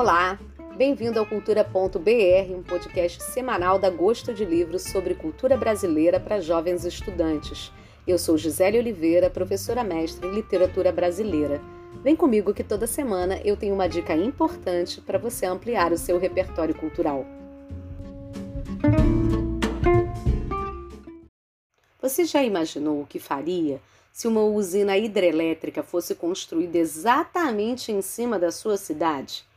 Olá, bem-vindo ao Cultura.br, um podcast semanal da Gosto de Livros sobre cultura brasileira para jovens estudantes. Eu sou Gisele Oliveira, professora mestre em literatura brasileira. Vem comigo que toda semana eu tenho uma dica importante para você ampliar o seu repertório cultural. Você já imaginou o que faria se uma usina hidrelétrica fosse construída exatamente em cima da sua cidade?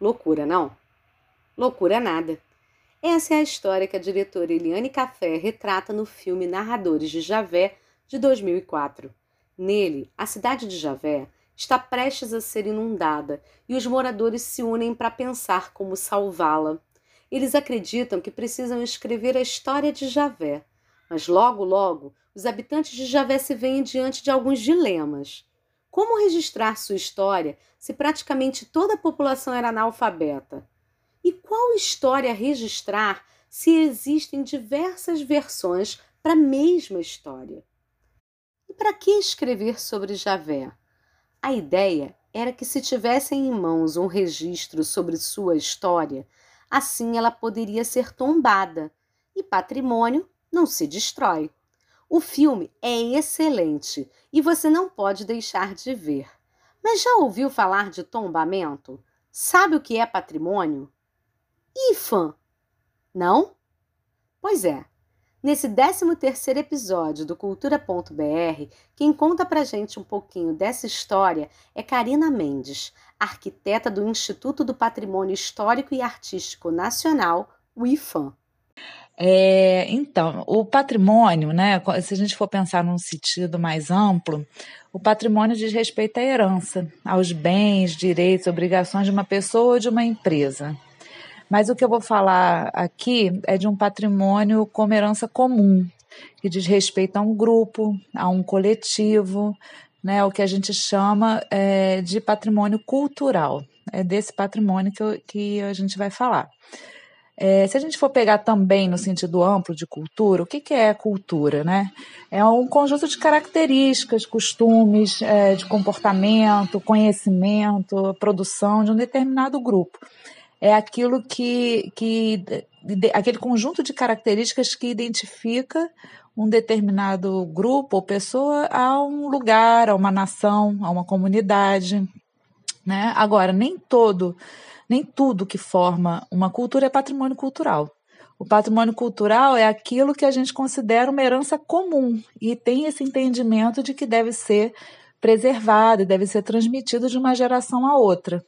Loucura, não? Loucura nada. Essa é a história que a diretora Eliane Café retrata no filme Narradores de Javé, de 2004. Nele, a cidade de Javé está prestes a ser inundada e os moradores se unem para pensar como salvá-la. Eles acreditam que precisam escrever a história de Javé, mas logo, logo, os habitantes de Javé se veem diante de alguns dilemas. Como registrar sua história se praticamente toda a população era analfabeta? E qual história registrar se existem diversas versões para a mesma história? E para que escrever sobre Javé? A ideia era que se tivessem em mãos um registro sobre sua história, assim ela poderia ser tombada e patrimônio não se destrói. O filme é excelente e você não pode deixar de ver. Mas já ouviu falar de tombamento? Sabe o que é patrimônio? IFAM. Não? Pois é. Nesse 13º episódio do Cultura.br, quem conta pra gente um pouquinho dessa história é Karina Mendes, arquiteta do Instituto do Patrimônio Histórico e Artístico Nacional, o IFAM. É, então, o patrimônio, né, se a gente for pensar num sentido mais amplo, o patrimônio diz respeito à herança, aos bens, direitos, obrigações de uma pessoa ou de uma empresa. Mas o que eu vou falar aqui é de um patrimônio como herança comum, que diz respeito a um grupo, a um coletivo, né, o que a gente chama é, de patrimônio cultural. É desse patrimônio que, eu, que a gente vai falar. É, se a gente for pegar também no sentido amplo de cultura, o que, que é cultura? Né? É um conjunto de características, costumes, é, de comportamento, conhecimento, produção de um determinado grupo. É aquilo que, que aquele conjunto de características que identifica um determinado grupo ou pessoa a um lugar, a uma nação, a uma comunidade. Né? Agora, nem todo nem tudo que forma uma cultura é patrimônio cultural. O patrimônio cultural é aquilo que a gente considera uma herança comum e tem esse entendimento de que deve ser preservado deve ser transmitido de uma geração a outra.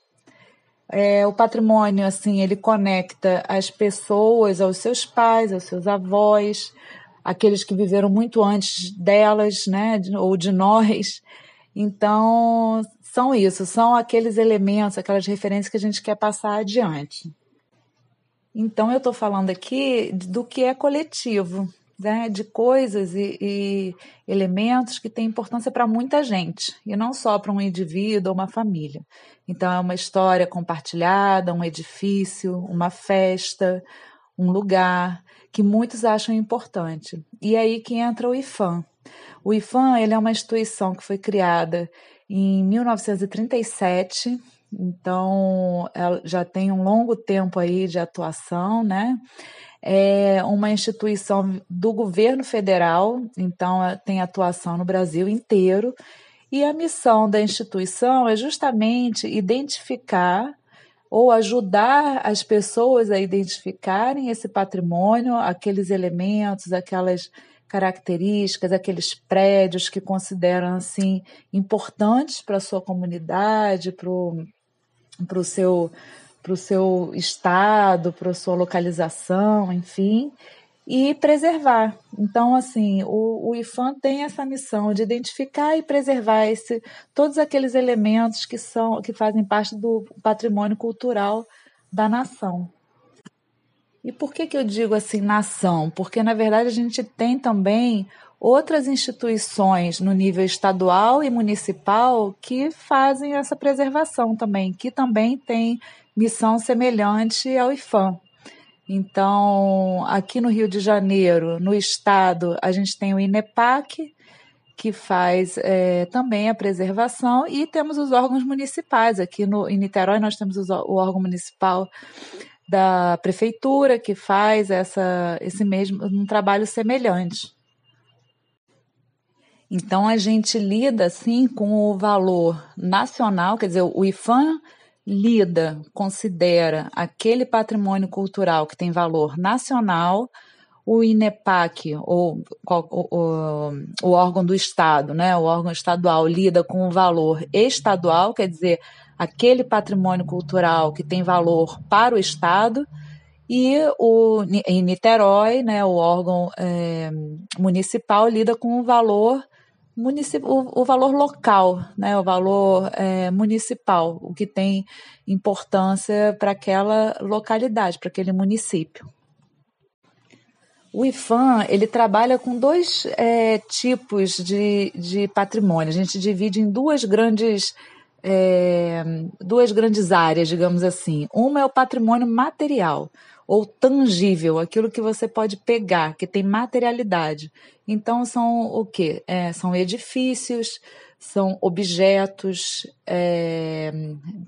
É, o patrimônio, assim, ele conecta as pessoas aos seus pais, aos seus avós, aqueles que viveram muito antes delas, né, ou de nós. Então, são isso, são aqueles elementos, aquelas referências que a gente quer passar adiante. Então, eu estou falando aqui do que é coletivo, né? de coisas e, e elementos que têm importância para muita gente, e não só para um indivíduo ou uma família. Então, é uma história compartilhada, um edifício, uma festa, um lugar que muitos acham importante. E é aí que entra o IFAM. O IFAM ele é uma instituição que foi criada em 1937, então ela já tem um longo tempo aí de atuação, né? É uma instituição do governo federal, então tem atuação no Brasil inteiro. E a missão da instituição é justamente identificar ou ajudar as pessoas a identificarem esse patrimônio, aqueles elementos, aquelas características, aqueles prédios que consideram assim importantes para a sua comunidade, para o seu para o seu estado, para a sua localização, enfim, e preservar. Então, assim, o, o IFAM tem essa missão de identificar e preservar esse, todos aqueles elementos que são que fazem parte do patrimônio cultural da nação. E por que, que eu digo assim nação? Porque, na verdade, a gente tem também outras instituições no nível estadual e municipal que fazem essa preservação também, que também tem missão semelhante ao IFAM. Então, aqui no Rio de Janeiro, no estado, a gente tem o INEPAC, que faz é, também a preservação, e temos os órgãos municipais. Aqui no, em Niterói nós temos o órgão municipal da prefeitura que faz essa, esse mesmo um trabalho semelhante. Então a gente lida assim com o valor nacional, quer dizer, o IFAM lida, considera aquele patrimônio cultural que tem valor nacional, o INEPAC, ou o, o, o, órgão do Estado, né, o órgão estadual, lida com o valor estadual, quer dizer, aquele patrimônio cultural que tem valor para o Estado, e o, em Niterói, né, o órgão é, municipal lida com o valor o, o, valor local, né, o valor é, municipal, o que tem importância para aquela localidade, para aquele município. O IFAM ele trabalha com dois é, tipos de, de patrimônio. A gente divide em duas grandes é, duas grandes áreas, digamos assim. Uma é o patrimônio material ou tangível, aquilo que você pode pegar, que tem materialidade. Então são o que? É, são edifícios, são objetos, é,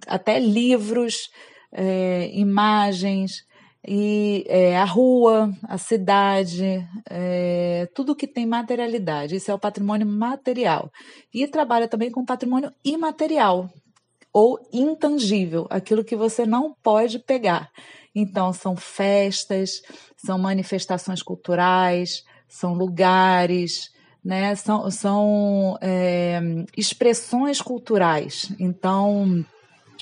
até livros, é, imagens e é, a rua, a cidade, é, tudo que tem materialidade. Isso é o patrimônio material. E trabalha também com patrimônio imaterial ou intangível, aquilo que você não pode pegar. Então, são festas, são manifestações culturais, são lugares, né? são, são é, expressões culturais. Então,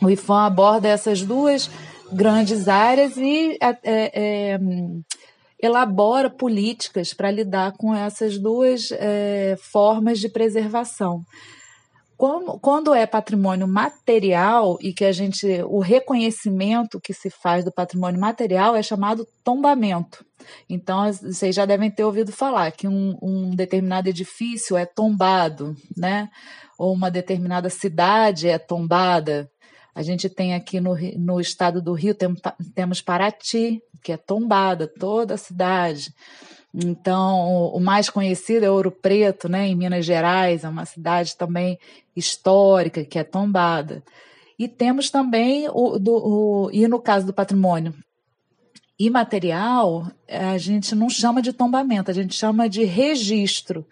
o IFAM aborda essas duas grandes áreas e é, é, elabora políticas para lidar com essas duas é, formas de preservação. Quando, quando é patrimônio material e que a gente o reconhecimento que se faz do patrimônio material é chamado tombamento. Então vocês já devem ter ouvido falar que um, um determinado edifício é tombado, né? Ou uma determinada cidade é tombada. A gente tem aqui no, no estado do Rio, tem, temos Paraty, que é tombada, toda a cidade. Então, o mais conhecido é Ouro Preto, né, em Minas Gerais, é uma cidade também histórica, que é tombada. E temos também, o, do, o, e no caso do patrimônio imaterial, a gente não chama de tombamento, a gente chama de registro.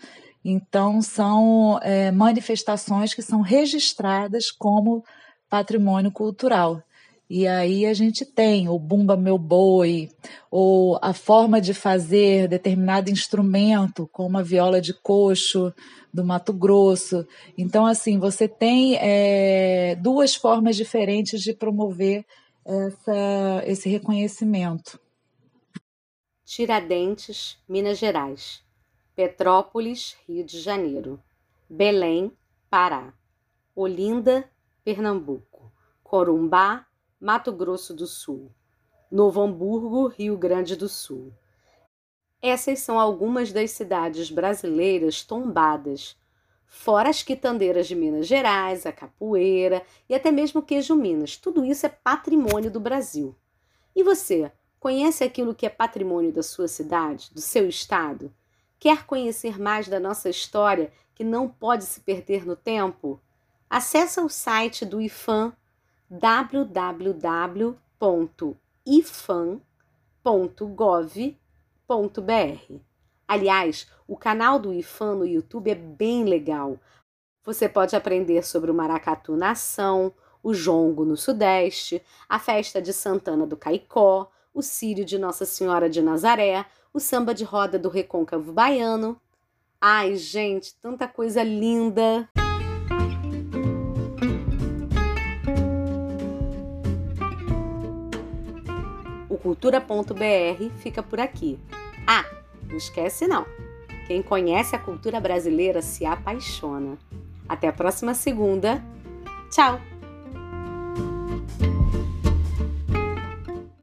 Então, são é, manifestações que são registradas como patrimônio cultural. E aí a gente tem o Bumba Meu Boi, ou a forma de fazer determinado instrumento, como a viola de coxo do Mato Grosso. Então, assim, você tem é, duas formas diferentes de promover essa, esse reconhecimento. Tiradentes, Minas Gerais. Petrópolis, Rio de Janeiro. Belém, Pará. Olinda, Pernambuco. Corumbá, Mato Grosso do Sul, Novo Hamburgo, Rio Grande do Sul. Essas são algumas das cidades brasileiras tombadas, fora as quitandeiras de Minas Gerais, a capoeira e até mesmo queijo Minas. Tudo isso é patrimônio do Brasil. E você, conhece aquilo que é patrimônio da sua cidade, do seu estado? Quer conhecer mais da nossa história que não pode se perder no tempo? Acesse o site do IFAM www.ifan.gov.br. Aliás, o canal do IFAM no YouTube é bem legal. Você pode aprender sobre o maracatu nação, o jongo no Sudeste, a festa de Santana do Caicó, o Sírio de Nossa Senhora de Nazaré, o samba de roda do Recôncavo Baiano. Ai, gente, tanta coisa linda! cultura.br fica por aqui. Ah, não esquece não. Quem conhece a cultura brasileira se apaixona. Até a próxima segunda. Tchau!